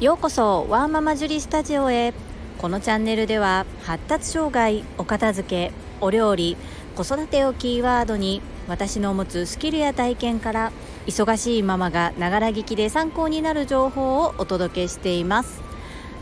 ようこそワーママジュリスタジオへ。このチャンネルでは発達障害お片付けお料理子育てをキーワードに私の持つスキルや体験から忙しいママがながら聞きで参考になる情報をお届けしています。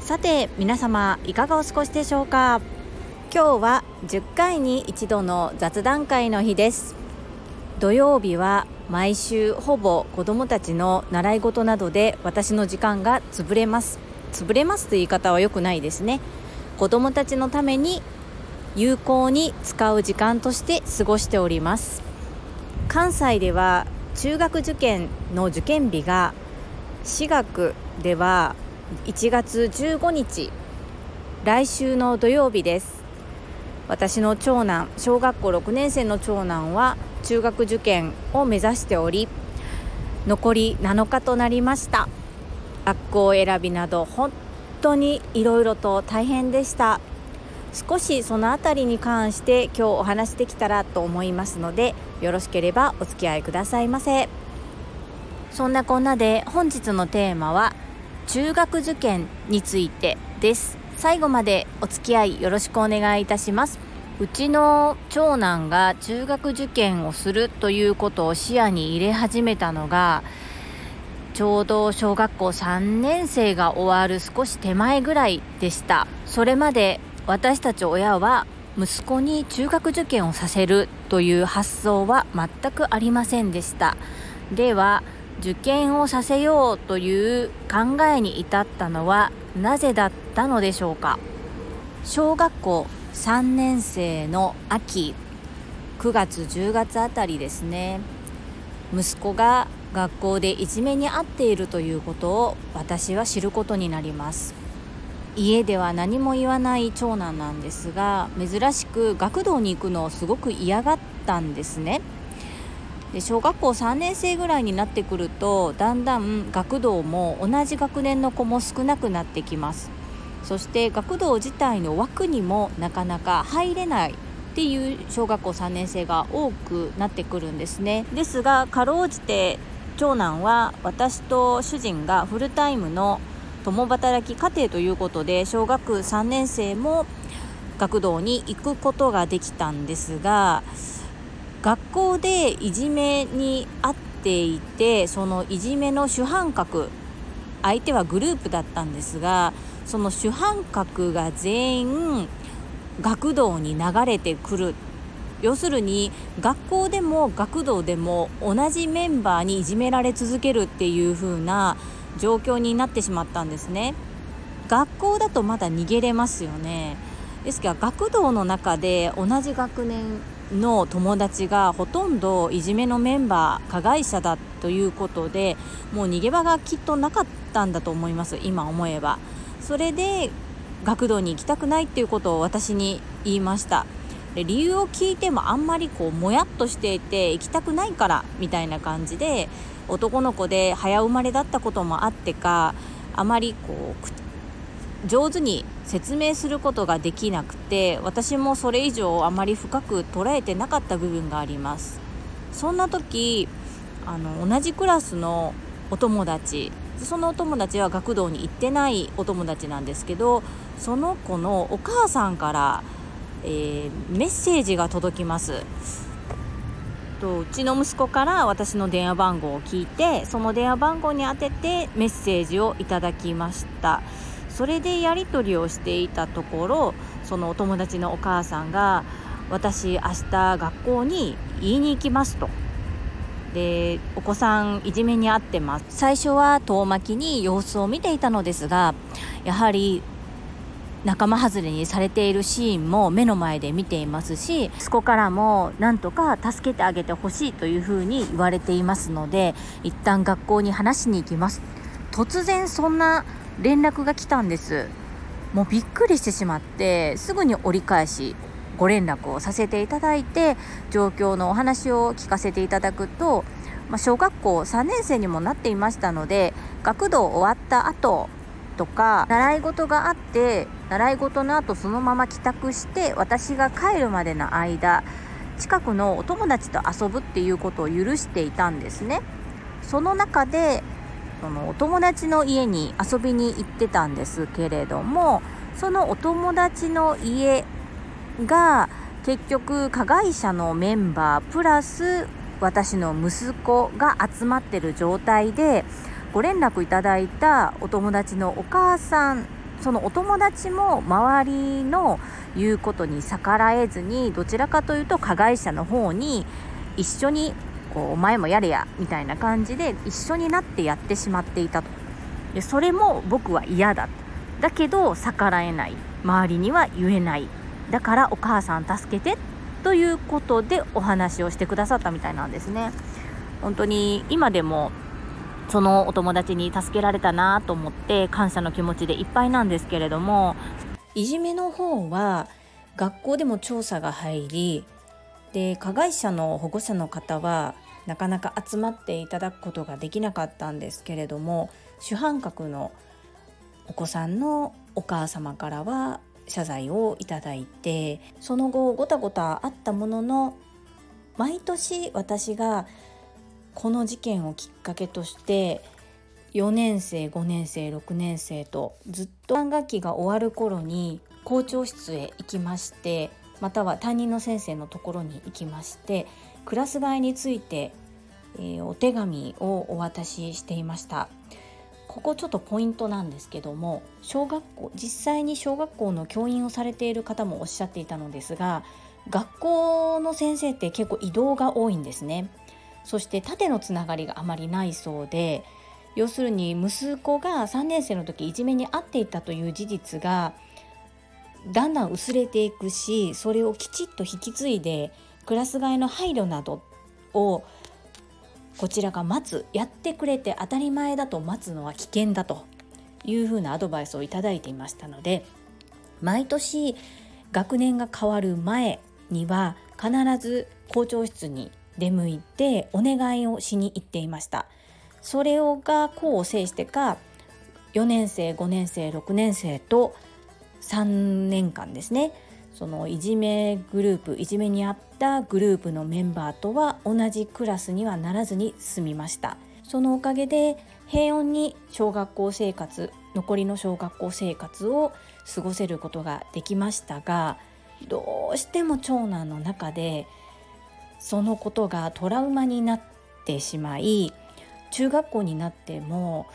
さて皆様いかがお過ごしでしょうか？今日は10回に一度の雑談会の日です。土曜日は毎週ほぼ子どもたちの習い事などで私の時間が潰れます。潰れますという言い方は良くないですね。子どもたちのために有効に使う時間として過ごしております。関西では中学受験の受験日が私学では1月15日。来週の土曜日です。私の長男小学校6年生の長男は中学受験を目指しており残り7日となりました。学校選びなど本当にいろいろと大変でした。少しその辺りに関して今日お話できたらと思いますのでよろしければお付き合いくださいませ。そんなこんなで本日のテーマは中学受験についてです。最後までお付き合いよろしくお願いいたします。うちの長男が中学受験をするということを視野に入れ始めたのがちょうど小学校3年生が終わる少し手前ぐらいでした。それまで私たち親は息子に中学受験をさせるという発想は全くありませんでした。では受験をさせようという考えに至ったのはなぜだったのでしょうか？小学校3年生の秋9月10月あたりですね。息子が学校でいじめに遭っているということを私は知ることになります。家では何も言わない長男なんですが珍しく学童に行くのをすごく嫌がったんですね。で小学校3年生ぐらいになってくるとだんだん学童も同じ学年の子も少なくなってきます。そして学童自体の枠にもなかなか入れないっていう小学校3年生が多くなってくるんですね。ですがかろうじて長男は私と主人がフルタイムの共働き家庭ということで小学3年生も学童に行くことができたんですが学校でいじめに遭っていてそのいじめの主犯格相手はグループだったんですがその主犯格が全員学童に流れてくる。要するに学校でも学童でも同じメンバーにいじめられ続けるっていう風な状況になってしまったんですね。学校だとまだ逃げれますよね。ですが学童の中で同じ学年の友達がほとんどいじめのメンバー加害者だということでもう逃げ場がきっとなかったんだと思います今思えば。それで学童に行きたくないっていうことを私に言いました。で理由を聞いてもあんまりこうもやっとしていて行きたくないからみたいな感じで男の子で早生まれだったこともあってかあまりこう上手に説明することができなくて私もそれ以上あまり深く捉えてなかった部分があります。そんな時あの同じクラスのお友達そのお友達は学童に行ってないお友達なんですけどその子のお母さんから、えー、メッセージが届きます。とうちの息子から私の電話番号を聞いてその電話番号に当ててメッセージをいただきました。それでやり取りをしていたところそのお友達のお母さんが私明日学校に言いに行きますと。でお子さんいじめに遭ってます。最初は遠巻きに様子を見ていたのですがやはり仲間外れにされているシーンも目の前で見ていますし息子からもなんとか助けてあげてほしいというふうに言われていますので一旦学校に話しに行きます。突然そんな連絡が来たんです。もうびっくりしてしまってすぐに折り返しご連絡をさせていただいて状況のお話を聞かせていただくと、まあ、小学校3年生にもなっていましたので学童終わった後とか習い事があって習い事の後そのまま帰宅して私が帰るまでの間近くのお友達と遊ぶっていうことを許していたんですね。その中でそのお友達の家に遊びに行ってたんですけれどもそのお友達の家が結局加害者のメンバープラス私の息子が集まってる状態でご連絡いただいたお友達のお母さんそのお友達も周りの言うことに逆らえずにどちらかというと加害者の方に一緒にこうお前もやれやみたいな感じで一緒になってやってしまっていたと。でそれも僕は嫌だ。だけど逆らえない。周りには言えない。だからお母さん助けてということでお話をしてくださったみたいなんですね。本当に今でもそのお友達に助けられたなと思って感謝の気持ちでいっぱいなんですけれどもいじめの方は学校でも調査が入りで加害者の保護者の方はなかなか集まっていただくことができなかったんですけれども主犯格のお子さんのお母様からは謝罪をいただいてその後ごたごたあったものの毎年私がこの事件をきっかけとして4年生5年生6年生とずっと3学期が終わる頃に校長室へ行きましてまたは担任の先生のところに行きましてクラス替えについて、えー、お手紙をお渡ししていました。ここちょっとポイントなんですけども小学校実際に小学校の教員をされている方もおっしゃっていたのですが学校の先生って結構移動が多いんですね。そして縦のつながりがあまりないそうで要するに息子が3年生の時いじめに遭っていたという事実がだんだん薄れていくしそれをきちっと引き継いでクラス替えの配慮などをこちらが待つやってくれて当たり前だと待つのは危険だというふうなアドバイスをいただいていましたので毎年学年が変わる前には必ず校長室に出向いてお願いをしに行っていました。それをが功を制してか4年生5年生6年生と3年間ですねそのいじめグループいじめにあったグループのメンバーとは同じクラスにはならずに済みました。そのおかげで平穏に小学校生活残りの小学校生活を過ごせることができましたがどうしても長男の中でそのことがトラウマになってしまい中学校になっても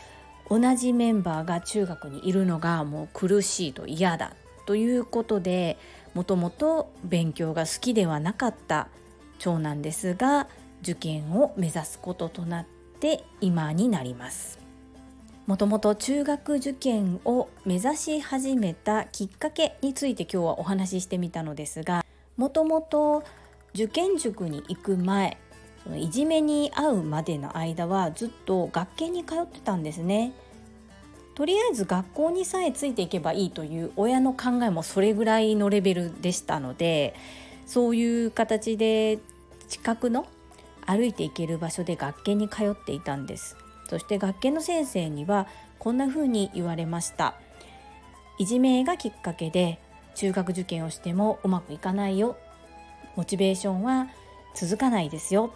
同じメンバーが中学にいるのがもう苦しいと嫌だ。ということでもともと勉強が好きではなかった長男ですが受験を目指すこととなって今になります。もともと中学受験を目指し始めたきっかけについて今日はお話ししてみたのですがもともと受験塾に行く前そのいじめに遭うまでの間はずっと学研に通ってたんですね。とりあえず学校にさえついていけばいいという親の考えもそれぐらいのレベルでしたのでそういう形で近くの歩いて行ける場所で学研に通っていたんです。そして学研の先生にはこんな風に言われました。いじめがきっかけで中学受験をしてもうまくいかないよ。モチベーションは続かないですよ。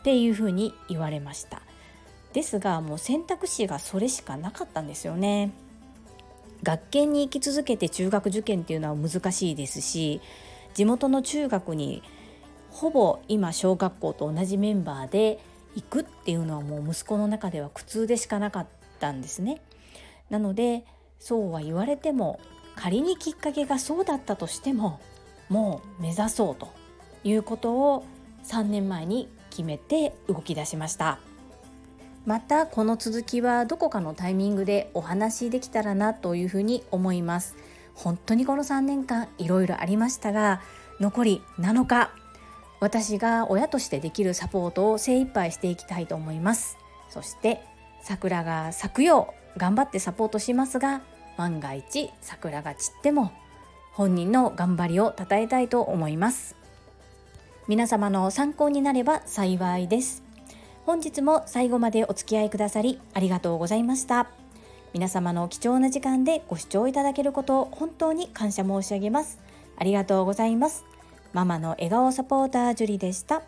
っていう風に言われました。ですがもう選択肢がそれしかなかったんですよね。学研に行き続けて中学受験っていうのは難しいですし地元の中学にほぼ今小学校と同じメンバーで行くっていうのはもう息子の中では苦痛でしかなかったんですね。なのでそうは言われても仮にきっかけがそうだったとしてももう目指そうということを3年前に決めて動き出しました。またこの続きはどこかのタイミングでお話できたらなというふうに思います。本当にこの3年間いろいろありましたが残り7日私が親としてできるサポートを精一杯していきたいと思います。そして桜が咲くよう頑張ってサポートしますが万が一桜が散っても本人の頑張りを称えたいと思います。皆様の参考になれば幸いです。本日も最後までお付き合いくださりありがとうございました。皆様の貴重な時間でご視聴いただけることを本当に感謝申し上げます。ありがとうございます。ママの笑顔サポータージュリでした。